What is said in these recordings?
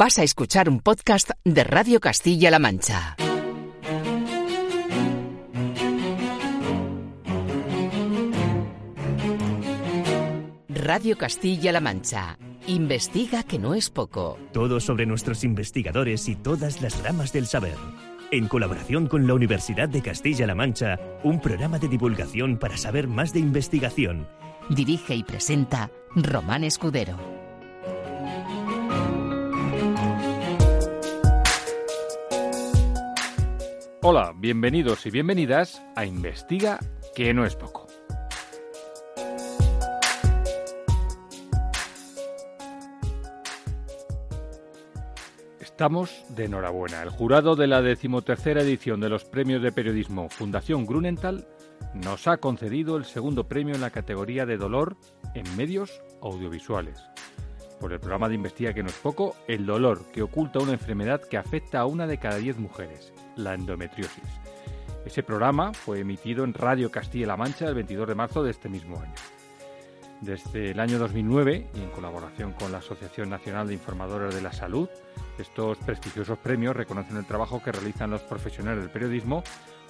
Vas a escuchar un podcast de Radio Castilla-La Mancha. Radio Castilla-La Mancha. Investiga que no es poco. Todo sobre nuestros investigadores y todas las ramas del saber. En colaboración con la Universidad de Castilla-La Mancha, un programa de divulgación para saber más de investigación. Dirige y presenta Román Escudero. Hola, bienvenidos y bienvenidas a Investiga que no es poco. Estamos de enhorabuena. El jurado de la decimotercera edición de los premios de periodismo Fundación Grunenthal nos ha concedido el segundo premio en la categoría de dolor en medios audiovisuales. Por el programa de Investiga que no es poco, el dolor que oculta una enfermedad que afecta a una de cada diez mujeres, la endometriosis. Ese programa fue emitido en Radio Castilla-La Mancha el 22 de marzo de este mismo año. Desde el año 2009 y en colaboración con la Asociación Nacional de Informadores de la Salud, estos prestigiosos premios reconocen el trabajo que realizan los profesionales del periodismo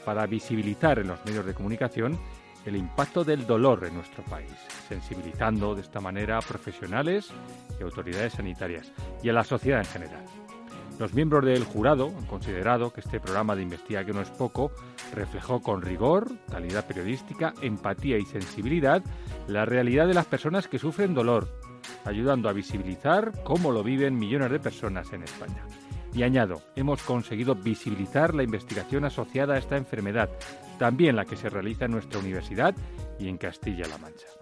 para visibilizar en los medios de comunicación el impacto del dolor en nuestro país, sensibilizando de esta manera a profesionales y autoridades sanitarias y a la sociedad en general. Los miembros del jurado han considerado que este programa de investigación que no es poco reflejó con rigor, calidad periodística, empatía y sensibilidad la realidad de las personas que sufren dolor, ayudando a visibilizar cómo lo viven millones de personas en España. Y añado, hemos conseguido visibilizar la investigación asociada a esta enfermedad, también la que se realiza en nuestra universidad y en Castilla-La Mancha.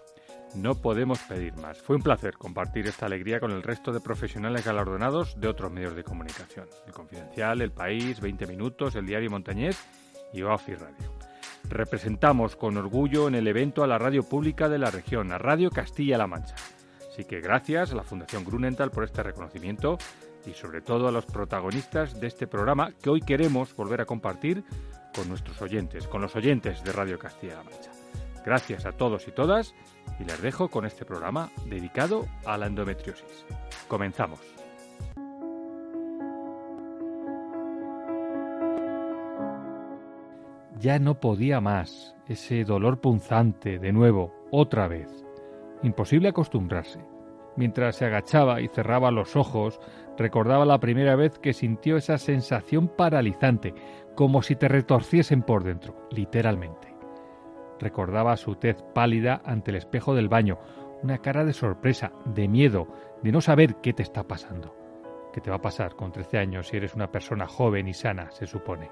No podemos pedir más. Fue un placer compartir esta alegría con el resto de profesionales galardonados de otros medios de comunicación. El Confidencial, El País, 20 Minutos, El Diario Montañés y OAFI Radio. Representamos con orgullo en el evento a la radio pública de la región, a Radio Castilla-La Mancha. Así que gracias a la Fundación Grunenthal por este reconocimiento y sobre todo a los protagonistas de este programa que hoy queremos volver a compartir con nuestros oyentes, con los oyentes de Radio Castilla-La Mancha. Gracias a todos y todas y les dejo con este programa dedicado a la endometriosis. Comenzamos. Ya no podía más, ese dolor punzante, de nuevo, otra vez. Imposible acostumbrarse. Mientras se agachaba y cerraba los ojos, recordaba la primera vez que sintió esa sensación paralizante, como si te retorciesen por dentro, literalmente. Recordaba su tez pálida ante el espejo del baño, una cara de sorpresa, de miedo, de no saber qué te está pasando. ¿Qué te va a pasar con 13 años si eres una persona joven y sana, se supone?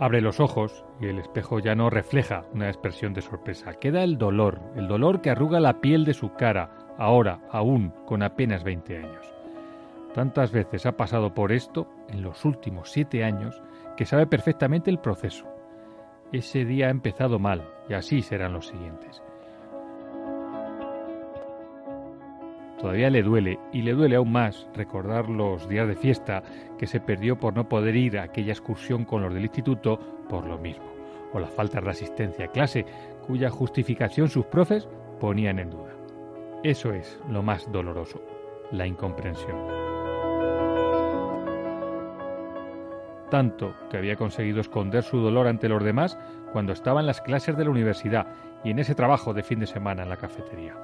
Abre los ojos y el espejo ya no refleja una expresión de sorpresa. Queda el dolor, el dolor que arruga la piel de su cara, ahora, aún, con apenas 20 años. Tantas veces ha pasado por esto en los últimos siete años que sabe perfectamente el proceso. Ese día ha empezado mal y así serán los siguientes. Todavía le duele y le duele aún más recordar los días de fiesta que se perdió por no poder ir a aquella excursión con los del instituto por lo mismo, o la falta de asistencia a clase cuya justificación sus profes ponían en duda. Eso es lo más doloroso, la incomprensión. Tanto que había conseguido esconder su dolor ante los demás cuando estaba en las clases de la universidad y en ese trabajo de fin de semana en la cafetería.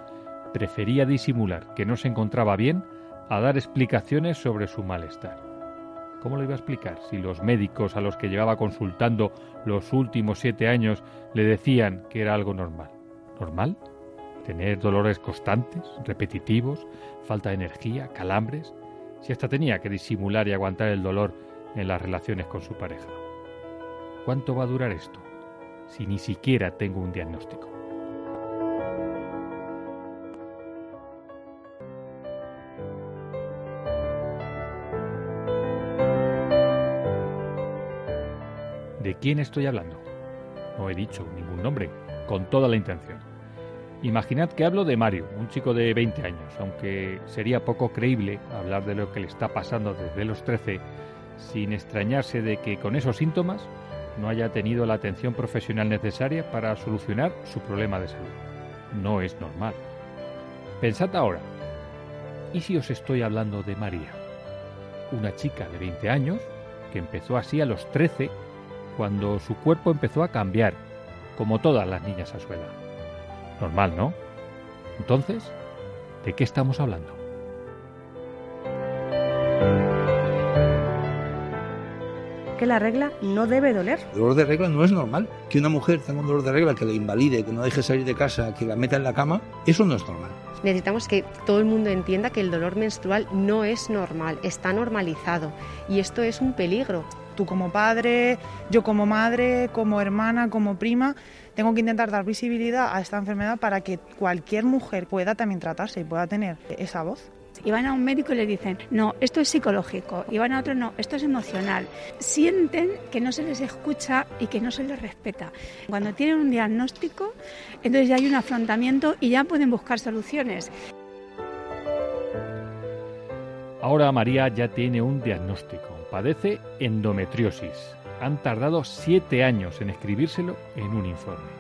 Prefería disimular que no se encontraba bien a dar explicaciones sobre su malestar. ¿Cómo lo iba a explicar si los médicos a los que llevaba consultando los últimos siete años le decían que era algo normal? ¿Normal? ¿Tener dolores constantes, repetitivos, falta de energía, calambres? Si hasta tenía que disimular y aguantar el dolor en las relaciones con su pareja. ¿Cuánto va a durar esto si ni siquiera tengo un diagnóstico? ¿De quién estoy hablando? No he dicho ningún nombre, con toda la intención. Imaginad que hablo de Mario, un chico de 20 años, aunque sería poco creíble hablar de lo que le está pasando desde los 13 sin extrañarse de que con esos síntomas no haya tenido la atención profesional necesaria para solucionar su problema de salud. No es normal. Pensad ahora ¿Y si os estoy hablando de María? Una chica de 20 años que empezó así a los 13 cuando su cuerpo empezó a cambiar, como todas las niñas a su edad. Normal, ¿no? Entonces, ¿de qué estamos hablando? Que la regla no debe doler. El dolor de regla no es normal. Que una mujer tenga un dolor de regla que le invalide, que no deje salir de casa, que la meta en la cama, eso no es normal. Necesitamos que todo el mundo entienda que el dolor menstrual no es normal, está normalizado y esto es un peligro. Tú como padre, yo como madre, como hermana, como prima, tengo que intentar dar visibilidad a esta enfermedad para que cualquier mujer pueda también tratarse y pueda tener esa voz y van a un médico y le dicen, no, esto es psicológico, y van a otro, no, esto es emocional. Sienten que no se les escucha y que no se les respeta. Cuando tienen un diagnóstico, entonces ya hay un afrontamiento y ya pueden buscar soluciones. Ahora María ya tiene un diagnóstico. Padece endometriosis. Han tardado siete años en escribírselo en un informe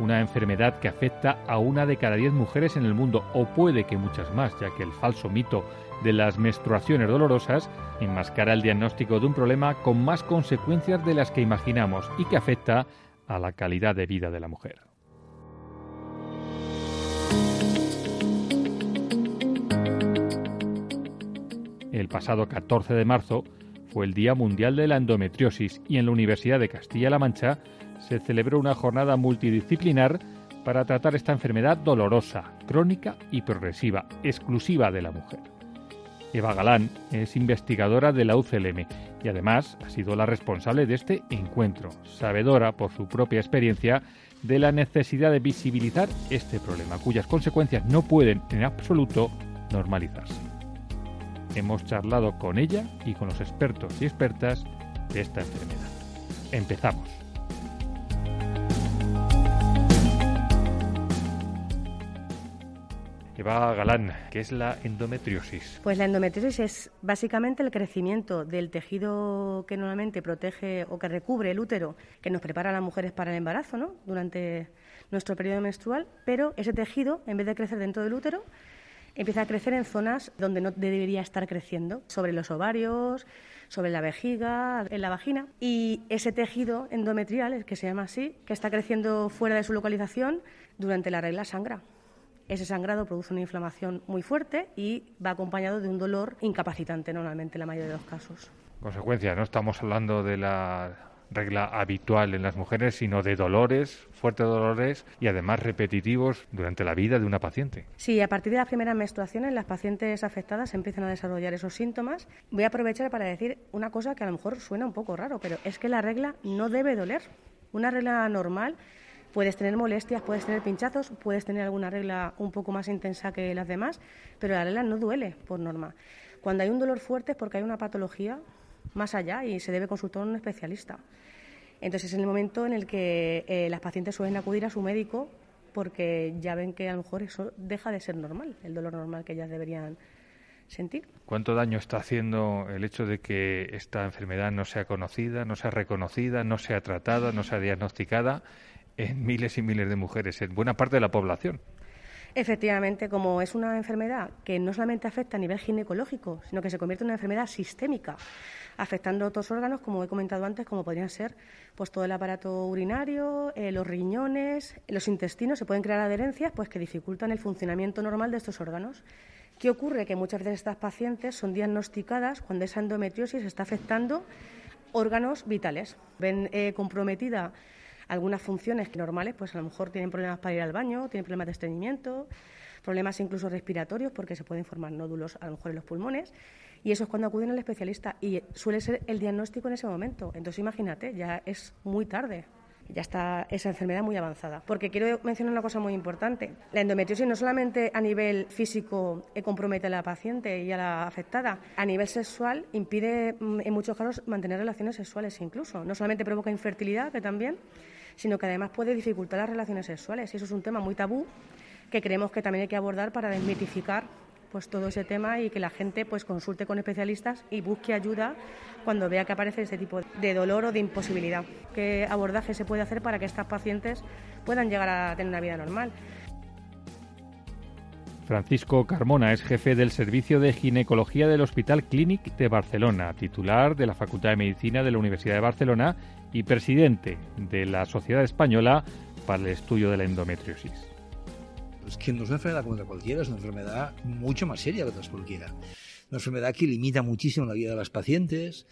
una enfermedad que afecta a una de cada diez mujeres en el mundo, o puede que muchas más, ya que el falso mito de las menstruaciones dolorosas enmascara el diagnóstico de un problema con más consecuencias de las que imaginamos y que afecta a la calidad de vida de la mujer. El pasado 14 de marzo el Día Mundial de la Endometriosis y en la Universidad de Castilla-La Mancha se celebró una jornada multidisciplinar para tratar esta enfermedad dolorosa, crónica y progresiva, exclusiva de la mujer. Eva Galán es investigadora de la UCLM y además ha sido la responsable de este encuentro, sabedora por su propia experiencia de la necesidad de visibilizar este problema, cuyas consecuencias no pueden en absoluto normalizarse. Hemos charlado con ella y con los expertos y expertas de esta enfermedad. Empezamos. Eva Galán, ¿qué es la endometriosis? Pues la endometriosis es básicamente el crecimiento del tejido que normalmente protege o que recubre el útero, que nos prepara a las mujeres para el embarazo, ¿no? Durante nuestro periodo menstrual, pero ese tejido, en vez de crecer dentro del útero, empieza a crecer en zonas donde no debería estar creciendo, sobre los ovarios, sobre la vejiga, en la vagina. Y ese tejido endometrial, que se llama así, que está creciendo fuera de su localización, durante la regla sangra. Ese sangrado produce una inflamación muy fuerte y va acompañado de un dolor incapacitante normalmente en la mayoría de los casos. Consecuencia, no estamos hablando de la regla habitual en las mujeres, sino de dolores, fuertes dolores y además repetitivos durante la vida de una paciente. Sí, a partir de las primeras menstruaciones las pacientes afectadas empiezan a desarrollar esos síntomas. Voy a aprovechar para decir una cosa que a lo mejor suena un poco raro, pero es que la regla no debe doler. Una regla normal Puedes tener molestias, puedes tener pinchazos, puedes tener alguna regla un poco más intensa que las demás, pero la regla no duele por norma. Cuando hay un dolor fuerte es porque hay una patología más allá y se debe consultar a un especialista. Entonces es el momento en el que eh, las pacientes suelen acudir a su médico porque ya ven que a lo mejor eso deja de ser normal, el dolor normal que ellas deberían sentir. ¿Cuánto daño está haciendo el hecho de que esta enfermedad no sea conocida, no sea reconocida, no sea tratada, no sea diagnosticada en miles y miles de mujeres, en buena parte de la población. Efectivamente, como es una enfermedad que no solamente afecta a nivel ginecológico, sino que se convierte en una enfermedad sistémica, afectando a otros órganos, como he comentado antes, como podrían ser pues, todo el aparato urinario, eh, los riñones, los intestinos, se pueden crear adherencias pues, que dificultan el funcionamiento normal de estos órganos. ¿Qué ocurre? Que muchas veces estas pacientes son diagnosticadas cuando esa endometriosis está afectando órganos vitales. Ven eh, comprometida algunas funciones normales, pues a lo mejor tienen problemas para ir al baño, tienen problemas de estreñimiento, problemas incluso respiratorios, porque se pueden formar nódulos a lo mejor en los pulmones. Y eso es cuando acuden al especialista y suele ser el diagnóstico en ese momento. Entonces imagínate, ya es muy tarde ya está esa enfermedad muy avanzada. Porque quiero mencionar una cosa muy importante. La endometriosis no solamente a nivel físico compromete a la paciente y a la afectada, a nivel sexual impide mm, en muchos casos mantener relaciones sexuales incluso. No solamente provoca infertilidad, que también, sino que además puede dificultar las relaciones sexuales. Y eso es un tema muy tabú que creemos que también hay que abordar para desmitificar pues todo ese tema y que la gente pues consulte con especialistas y busque ayuda cuando vea que aparece ese tipo de dolor o de imposibilidad. ¿Qué abordaje se puede hacer para que estas pacientes puedan llegar a tener una vida normal? Francisco Carmona es jefe del Servicio de Ginecología del Hospital Clínic de Barcelona, titular de la Facultad de Medicina de la Universidad de Barcelona y presidente de la Sociedad Española para el Estudio de la Endometriosis. Es que no es una enfermedad como cualquiera, es una enfermedad mucho más seria que otras cualquiera. Una enfermedad que limita muchísimo la vida de las pacientes,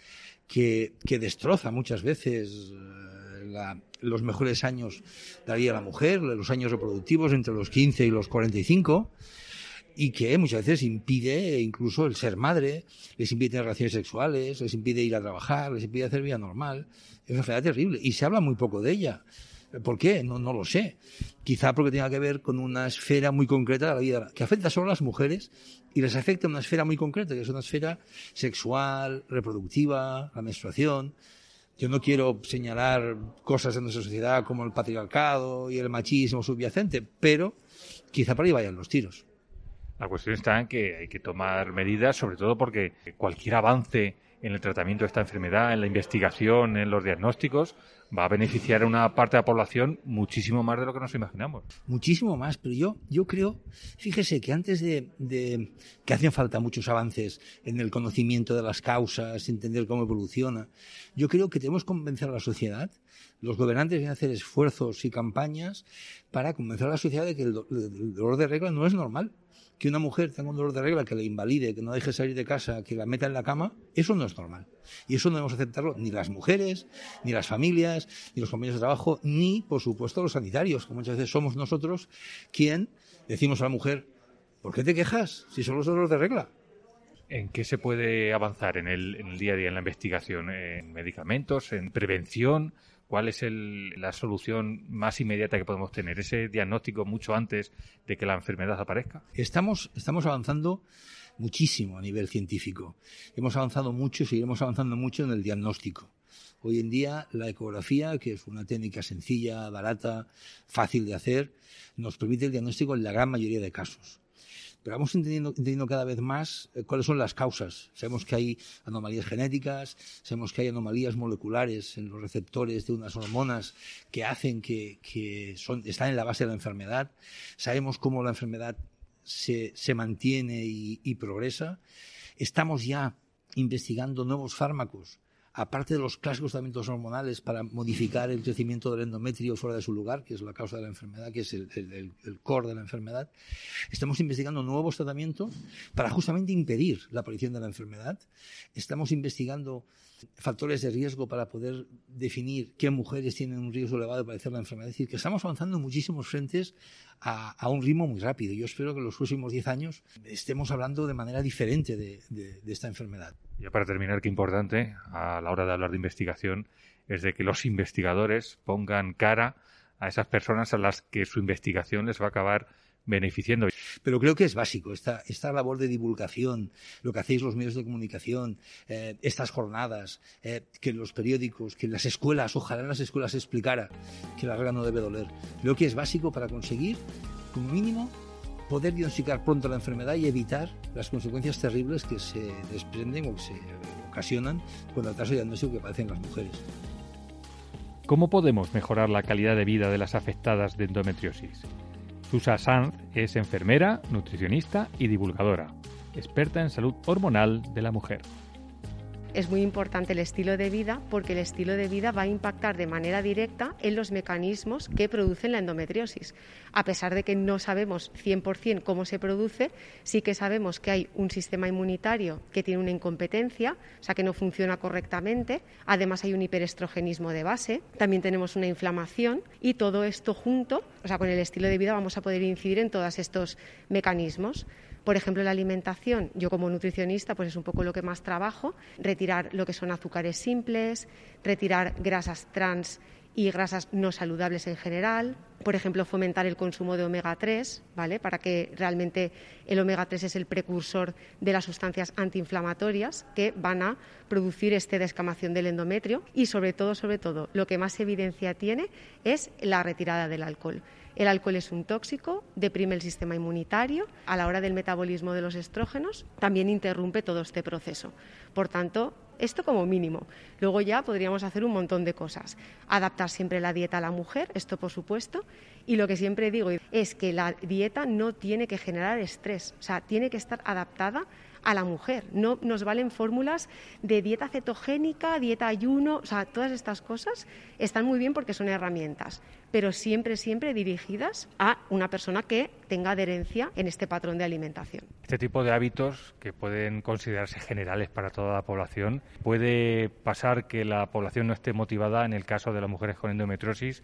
que, que destroza muchas veces eh, los mejores años de la vida de la mujer, los años reproductivos entre los 15 y los 45 y que muchas veces impide incluso el ser madre, les impide tener relaciones sexuales, les impide ir a trabajar, les impide hacer vida normal. Es una enfermedad terrible y se habla muy poco de ella. ¿Por qué? No, no lo sé. Quizá porque tenga que ver con una esfera muy concreta de la vida, que afecta solo a las mujeres y les afecta una esfera muy concreta, que es una esfera sexual, reproductiva, la menstruación. Yo no quiero señalar cosas en nuestra sociedad como el patriarcado y el machismo subyacente, pero quizá por ahí vayan los tiros. La cuestión está en que hay que tomar medidas, sobre todo porque cualquier avance en el tratamiento de esta enfermedad, en la investigación, en los diagnósticos, va a beneficiar a una parte de la población muchísimo más de lo que nos imaginamos. Muchísimo más, pero yo, yo creo, fíjese que antes de, que hacen falta muchos avances en el conocimiento de las causas, entender cómo evoluciona, yo creo que tenemos que convencer a la sociedad los gobernantes deben hacer esfuerzos y campañas para convencer a la sociedad de que el, dolor de regla no es normal que una mujer tenga un dolor de regla que le invalide, que no deje salir de casa, que la meta en la cama, eso no es normal. Y eso no debemos aceptarlo ni las mujeres, ni las familias, ni los compañeros de trabajo, ni, por supuesto, los sanitarios, que muchas veces somos nosotros quien decimos a la mujer, ¿por qué te quejas si solo es dolor de regla? ¿En qué se puede avanzar en el, en el día a día en la investigación? ¿En medicamentos? ¿En prevención? ¿Cuál es la solución más inmediata que podemos tener? ¿Ese diagnóstico mucho antes de que la enfermedad aparezca? Estamos, estamos avanzando muchísimo a nivel científico. Hemos avanzado mucho y seguiremos avanzando mucho en el diagnóstico. Hoy en día la ecografía, que es una técnica sencilla, barata, fácil de hacer, nos permite el diagnóstico en la gran mayoría de casos pero vamos entendiendo, cada vez más eh, cuáles son las causas. Sabemos que hay anomalías genéticas, sabemos que hay anomalías moleculares en los receptores de unas hormonas que hacen que, están en la base de la enfermedad. Sabemos cómo la enfermedad se, mantiene y progresa. Estamos ya investigando nuevos fármacos aparte de los clásicos tratamientos hormonales para modificar el crecimiento del endometrio fuera de su lugar, que es la causa de la enfermedad, que es el, core de la enfermedad, estamos investigando nuevos tratamientos para justamente impedir la aparición de la enfermedad. Estamos investigando factores de riesgo para poder definir qué mujeres tienen un riesgo elevado de padecer la enfermedad. Es decir, que estamos avanzando en muchísimos frentes a, un ritmo muy rápido. Yo espero que en los próximos 10 años estemos hablando de manera diferente de, de esta enfermedad. Ya para terminar, qué importante a la hora de hablar de investigación es de que los investigadores pongan cara a esas personas a las que su investigación les va a acabar beneficiando. Pero creo que es básico esta, esta labor de divulgación, lo que hacéis los medios de comunicación, eh, estas jornadas, eh, que los periódicos, que las escuelas, ojalá en las escuelas se explicara que la regla no debe doler. Creo que es básico para conseguir, como mínimo, poder diagnosticar pronto la enfermedad y evitar las consecuencias terribles que se desprenden o que se ocasionan con el atraso diagnóstico que padecen las mujeres. ¿Cómo podemos mejorar la calidad de vida de las afectadas de endometriosis? Susa Sanz es enfermera, nutricionista y divulgadora, experta en salud hormonal de la mujer es muy importante el estilo de vida porque el estilo de vida va a impactar de manera directa en los mecanismos que producen la endometriosis. A pesar de que no sabemos 100% cómo se produce, sí que sabemos que hay un sistema inmunitario que tiene una incompetencia, o sea que no funciona correctamente. Además hay un hiperestrogenismo de base, también tenemos una inflamación y todo esto junto, o sea, con el estilo de vida vamos a poder incidir en todos estos mecanismos. Por ejemplo, la alimentación, yo como nutricionista, pues es un poco lo que más trabajo, retirar lo que son azúcares simples, retirar grasas trans y grasas no saludables en general. Por ejemplo, fomentar el consumo de omega 3, ¿vale? Para que realmente el omega 3 es el precursor de las sustancias antiinflamatorias que van a producir esta descamación del endometrio y sobre todo, sobre todo, lo que más evidencia tiene es la retirada del alcohol. El alcohol es un tóxico, deprime el sistema inmunitario, a la hora del metabolismo de los estrógenos también interrumpe todo este proceso. Por tanto, Esto como mínimo. Luego ya podríamos hacer un montón de cosas. Adaptar siempre la dieta a la mujer, esto por supuesto. Y lo que siempre digo es que la dieta no tiene que generar estrés, o sea, tiene que estar adaptada a la mujer. No nos valen fórmulas de dieta cetogénica, dieta ayuno, o sea, todas estas cosas están muy bien porque son herramientas, pero siempre, siempre dirigidas a una persona que tenga adherencia en este patrón de alimentación. Este tipo de hábitos, que pueden considerarse generales para toda la población, puede pasar que la población no esté motivada en el caso de las mujeres con endometriosis,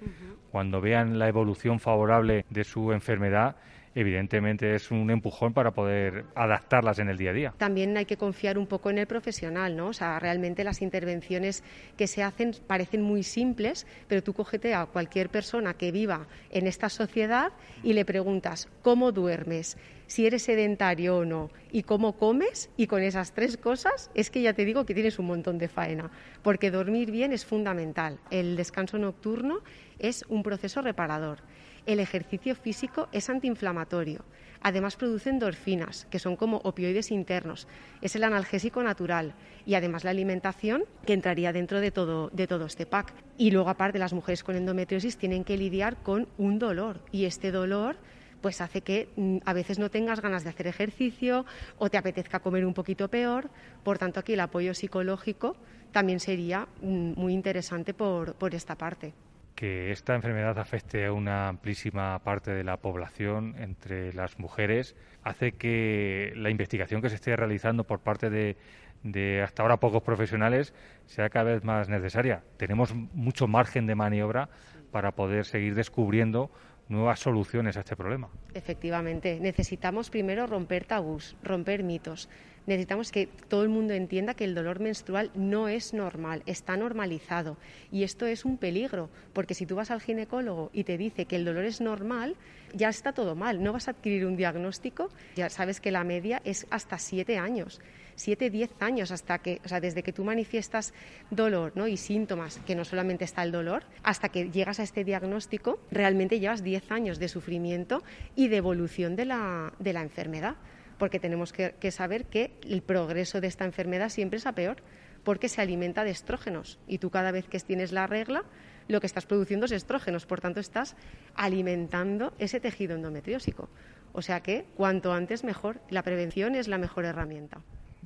cuando vean la evolución favorable de su enfermedad evidentemente es un empujón para poder adaptarlas en el día a día. También hay que confiar un poco en el profesional, ¿no? O sea, realmente las intervenciones que se hacen parecen muy simples, pero tú cógete a cualquier persona que viva en esta sociedad y le preguntas cómo duermes, si eres sedentario o no y cómo comes y con esas tres cosas es que ya te digo que tienes un montón de faena, porque dormir bien es fundamental. El descanso nocturno es un proceso reparador. El ejercicio físico es antiinflamatorio. Además produce endorfinas, que son como opioides internos. Es el analgésico natural y además la alimentación que entraría dentro de todo, este pack. Y luego aparte las mujeres con endometriosis tienen que lidiar con un dolor y este dolor pues hace que mm, a veces no tengas ganas de hacer ejercicio o te apetezca comer un poquito peor. Por tanto, aquí el apoyo psicológico también sería mm, muy interesante por, por esta parte que esta enfermedad afecte a una amplísima parte de la población entre las mujeres hace que la investigación que se esté realizando por parte de, hasta ahora pocos profesionales sea cada vez más necesaria. Tenemos mucho margen de maniobra para poder seguir descubriendo nuevas soluciones a este problema. Efectivamente, necesitamos primero romper tabús, romper mitos necesitamos que todo el mundo entienda que el dolor menstrual no es normal, está normalizado. Y esto es un peligro, porque si tú vas al ginecólogo y te dice que el dolor es normal, ya está todo mal. No vas a adquirir un diagnóstico, ya sabes que la media es hasta siete años. Siete, diez años hasta que, o sea, desde que tú manifiestas dolor ¿no? y síntomas, que no solamente está el dolor, hasta que llegas a este diagnóstico, realmente llevas diez años de sufrimiento y de evolución de la, de la enfermedad porque tenemos que, saber que el progreso de esta enfermedad siempre es a peor, porque se alimenta de estrógenos y tú cada vez que tienes la regla lo que estás produciendo es estrógenos, por tanto estás alimentando ese tejido endometriósico. O sea que cuanto antes mejor, la prevención es la mejor herramienta.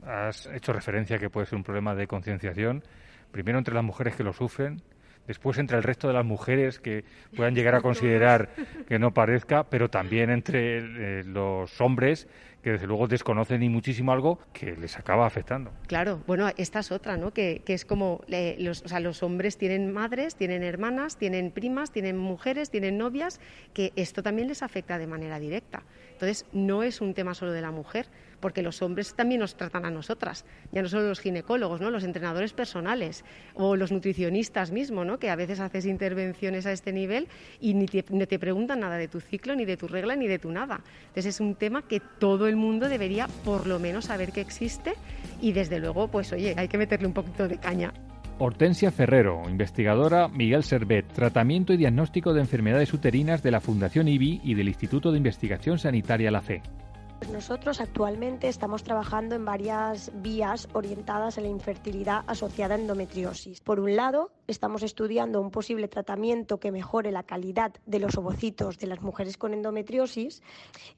Has hecho referencia a que puede ser un problema de concienciación, primero entre las mujeres que lo sufren, después entre el resto de las mujeres que puedan llegar a considerar que no parezca, pero también entre eh, los hombres que desde luego desconocen y muchísimo algo que les acaba afectando. Claro, bueno, esta es otra, ¿no? Que, es como eh, los, o sea, los hombres tienen madres, tienen hermanas, tienen primas, tienen mujeres, tienen novias, que esto también les afecta de manera directa. Entonces, no es un tema solo de la mujer, porque los hombres también nos tratan a nosotras, ya no solo los ginecólogos, ¿no? los entrenadores personales o los nutricionistas mismos, ¿no? que a veces haces intervenciones a este nivel y ni te, te preguntan nada de tu ciclo, ni de tu regla, ni de tu nada. Entonces es un tema que todo el mundo debería por lo menos saber que existe y desde luego, pues oye, hay que meterle un poquito de caña. Hortensia Ferrero, investigadora Miguel Servet, tratamiento y diagnóstico de enfermedades uterinas de la Fundación IBI y del Instituto de Investigación Sanitaria La Fe. Nosotros actualmente estamos trabajando en varias vías orientadas a la infertilidad asociada a endometriosis. Por un lado, estamos estudiando un posible tratamiento que mejore la calidad de los ovocitos de las mujeres con endometriosis.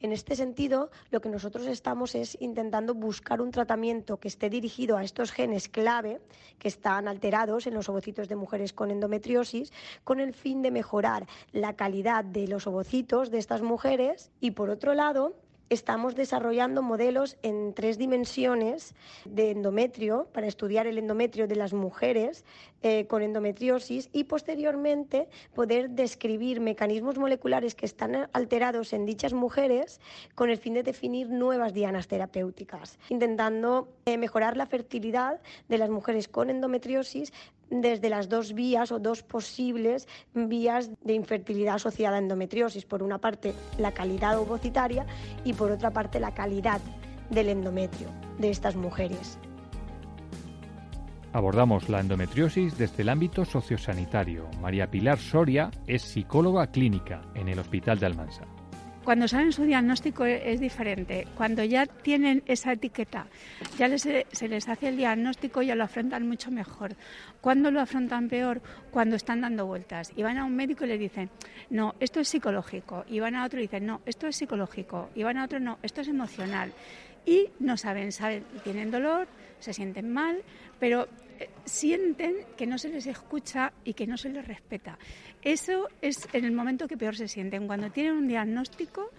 En este sentido, lo que nosotros estamos es intentando buscar un tratamiento que esté dirigido a estos genes clave que están alterados en los ovocitos de mujeres con endometriosis con el fin de mejorar la calidad de los ovocitos de estas mujeres y por otro lado estamos desarrollando modelos en tres dimensiones de endometrio para estudiar el endometrio de las mujeres eh, con endometriosis y posteriormente poder describir mecanismos moleculares que están alterados en dichas mujeres con el fin de definir nuevas dianas terapéuticas, intentando eh, mejorar la fertilidad de las mujeres con endometriosis desde las dos vías o dos posibles vías de infertilidad asociada a endometriosis. Por una parte, la calidad ovocitaria y por otra parte, la calidad del endometrio de estas mujeres. Abordamos la endometriosis desde el ámbito sociosanitario. María Pilar Soria es psicóloga clínica en el Hospital de Almansa. Cuando saben su diagnóstico e, es, diferente. Cuando ya tienen esa etiqueta, ya se les hace el diagnóstico, ya lo afrontan mucho mejor. ¿Cuándo lo afrontan peor? Cuando están dando vueltas. Y van a un médico y le dicen, no, esto es psicológico. Y van a otro y dicen, no, esto es psicológico. Y van a otro, no, esto es emocional. Y no saben, saben, tienen dolor, se sienten mal, pero eh, sienten que no se les escucha y que no se les respeta. Eso es en el momento que peor se sienten. Cuando tienen un diagnóstico,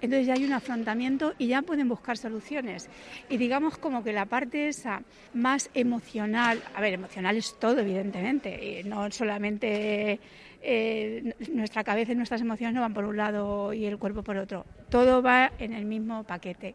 entonces ya hay un afrontamiento y ya pueden buscar soluciones. Y digamos como que la parte esa más emocional, a ver, emocional es todo, evidentemente, y no solamente eh, nuestra cabeza y nuestras emociones no van por un lado y el cuerpo por otro. Todo va en el mismo paquete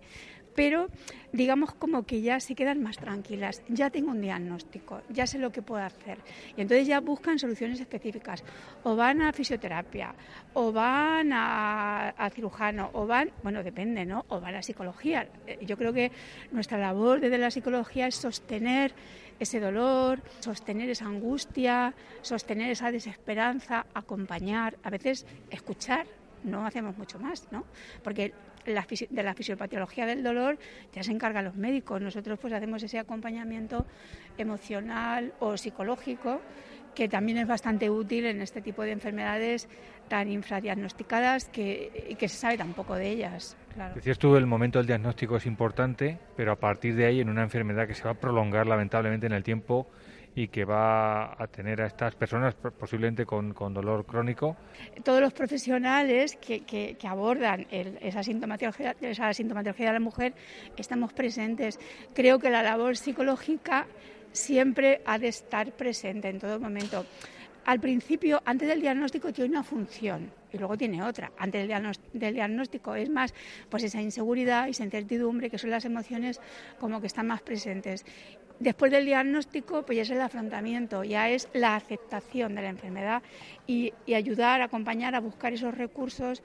pero digamos como que ya se quedan más tranquilas, ya tengo un diagnóstico, ya sé lo que puedo hacer. Y entonces ya buscan soluciones específicas, o van a fisioterapia, o van a, cirujano, o van, bueno, depende, ¿no? O van a psicología. Eh, yo creo que nuestra labor desde la psicología es sostener ese dolor, sostener esa angustia, sostener esa desesperanza, acompañar, a veces escuchar, no hacemos mucho más, ¿no? Porque de la fisiopatología del dolor ya se encargan los médicos. Nosotros pues hacemos ese acompañamiento emocional o psicológico que también es bastante útil en este tipo de enfermedades tan infradiagnosticadas que, y que se sabe tan poco de ellas. Claro. Decías tú, el momento del diagnóstico es importante, pero a partir de ahí, en una enfermedad que se va a prolongar lamentablemente en el tiempo, y que va a tener a estas personas posiblemente con, dolor crónico. Todos los profesionales que, que, abordan esa, sintomatología, esa sintomatología de la mujer estamos presentes. Creo que la labor psicológica siempre ha de estar presente en todo momento. Al principio, antes del diagnóstico, tiene una función y luego tiene otra. Antes del diagnóstico es más pues esa inseguridad, esa incertidumbre, que son las emociones como que están más presentes. Después del diagnóstico, pues ya es el afrontamiento, ya es la aceptación de la enfermedad y, ayudar, acompañar a buscar esos recursos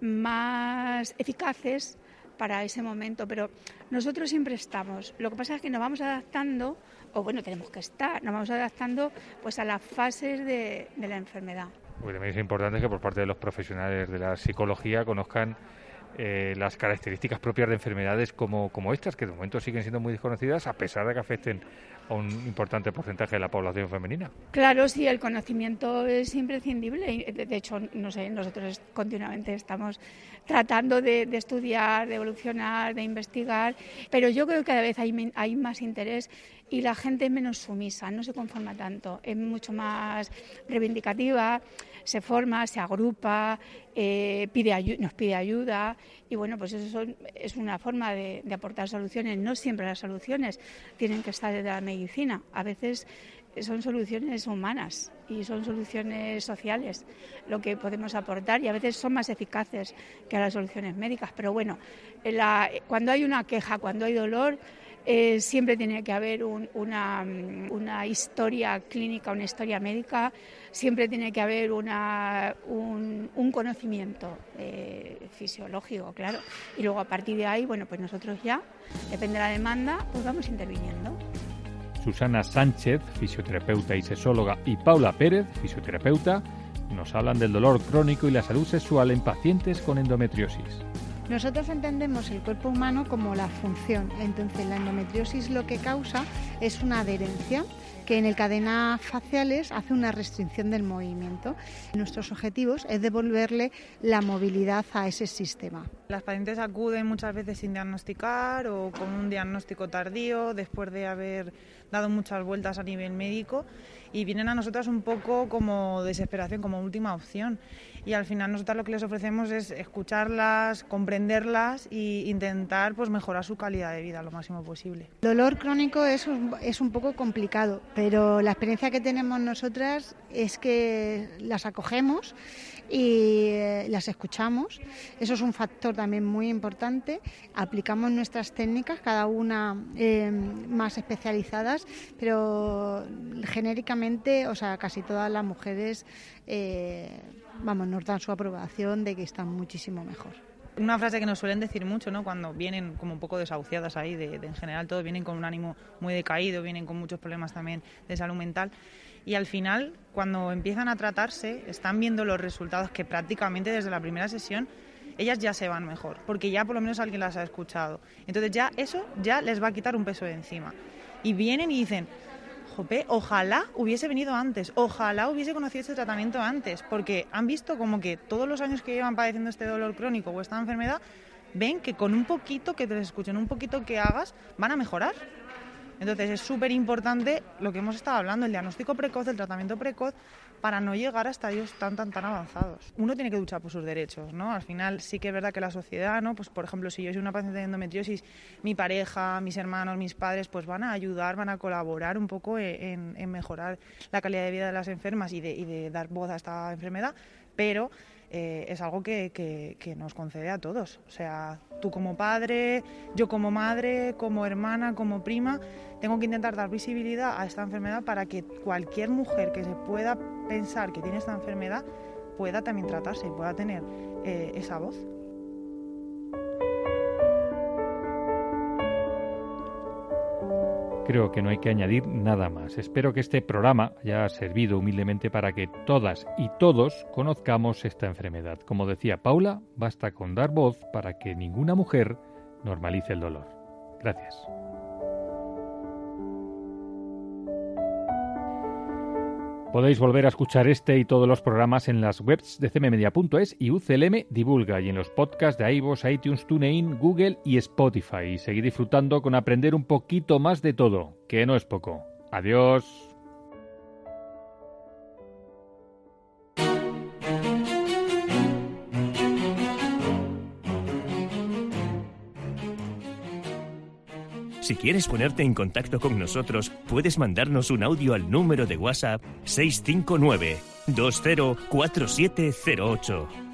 más eficaces para ese momento. Pero nosotros siempre estamos. Lo que pasa es que nos vamos adaptando, o bueno, tenemos que estar, nos vamos adaptando pues a las fases de, de la enfermedad. Porque también es importante que por parte de los profesionales de la psicología conozcan eh, las características propias de enfermedades como, como estas, que de momento siguen siendo muy desconocidas, a pesar de que afecten a un importante porcentaje de la población femenina. Claro, sí, el conocimiento es imprescindible. De hecho, no sé, nosotros continuamente estamos tratando de, estudiar, de evolucionar, de investigar, pero yo creo que cada vez hay, hay más interés y la gente es menos sumisa, no se conforma tanto, es mucho más reivindicativa se forma, se agrupa, eh, nos pide ayuda y bueno, pues eso es una forma de, aportar soluciones. No siempre las soluciones tienen que estar desde la medicina, a veces son soluciones humanas y son soluciones sociales lo que podemos aportar y a veces son más eficaces que las soluciones médicas. Pero bueno, cuando hay una queja, cuando hay dolor, eh, siempre tiene que haber una, una, historia clínica, una historia médica, siempre tiene que haber un, conocimiento eh, fisiológico, claro. Y luego a partir de ahí, bueno, pues nosotros ya, depende de la demanda, pues vamos interviniendo. Susana Sánchez, fisioterapeuta y sexóloga, y Paula Pérez, fisioterapeuta, nos hablan del dolor crónico y la salud sexual en pacientes con endometriosis. Nosotros entendemos el cuerpo humano como la función, entonces la endometriosis lo que causa es una adherencia que en el cadena faciales hace una restricción del movimiento. Nuestros objetivos es devolverle la movilidad a ese sistema. Las pacientes acuden muchas veces sin diagnosticar o con un diagnóstico tardío después de haber dado muchas vueltas a nivel médico y vienen a nosotras un poco como desesperación, como última opción y al final nosotros lo que les ofrecemos es escucharlas, comprenderlas e intentar pues mejorar su calidad de vida lo máximo posible. El dolor crónico es un, es un poco complicado, pero la experiencia que tenemos nosotras es que las acogemos y eh, las escuchamos. Eso es un factor también muy importante. Aplicamos nuestras técnicas, cada una eh, más especializadas, pero genéricamente, o sea, casi todas las mujeres eh, vamos, nos dan su aprobación de que están muchísimo mejor. Una frase que nos suelen decir mucho, ¿no? Cuando vienen como un poco desahuciadas ahí, de, en general todos vienen con un ánimo muy decaído, vienen con muchos problemas también de salud mental. Y al final, cuando empiezan a tratarse, están viendo los resultados que prácticamente desde la primera sesión ellas ya se van mejor, porque ya por lo menos alguien las ha escuchado. Entonces ya eso ya les va a quitar un peso de encima. Y vienen y dicen, jope, ojalá hubiese venido antes, ojalá hubiese conocido este tratamiento antes, porque han visto como que todos los años que llevan padeciendo este dolor crónico o esta enfermedad, ven que con un poquito que te les escuchen, un poquito que hagas, van a mejorar. Entonces es súper importante lo que hemos estado hablando, el diagnóstico precoz, el tratamiento precoz, para no llegar a estadios tan tan tan avanzados. Uno tiene que luchar por sus derechos, ¿no? Al final sí que es verdad que la sociedad, ¿no? Pues por ejemplo, si yo soy una paciente de endometriosis, mi pareja, mis hermanos, mis padres, pues van a ayudar, van a colaborar un poco en, mejorar la calidad de vida de las enfermas y de, y de dar voz a esta enfermedad, pero eh, es algo que, que, nos concede a todos. O sea, tú como padre, yo como madre, como hermana, como prima, tengo que intentar dar visibilidad a esta enfermedad para que cualquier mujer que se pueda pensar que tiene esta enfermedad pueda también tratarse y pueda tener eh, esa voz. Creo que no hay que añadir nada más. Espero que este programa haya servido humildemente para que todas y todos conozcamos esta enfermedad. Como decía Paula, basta con dar voz para que ninguna mujer normalice el dolor. Gracias. Podéis volver a escuchar este y todos los programas en las webs de cmmedia.es y UCLM Divulga y en los podcasts de iVoox, iTunes, TuneIn, Google y Spotify. Y seguid disfrutando con aprender un poquito más de todo, que no es poco. Adiós. Si quieres ponerte en contacto con nosotros, puedes mandarnos un audio al número de WhatsApp 659 204708.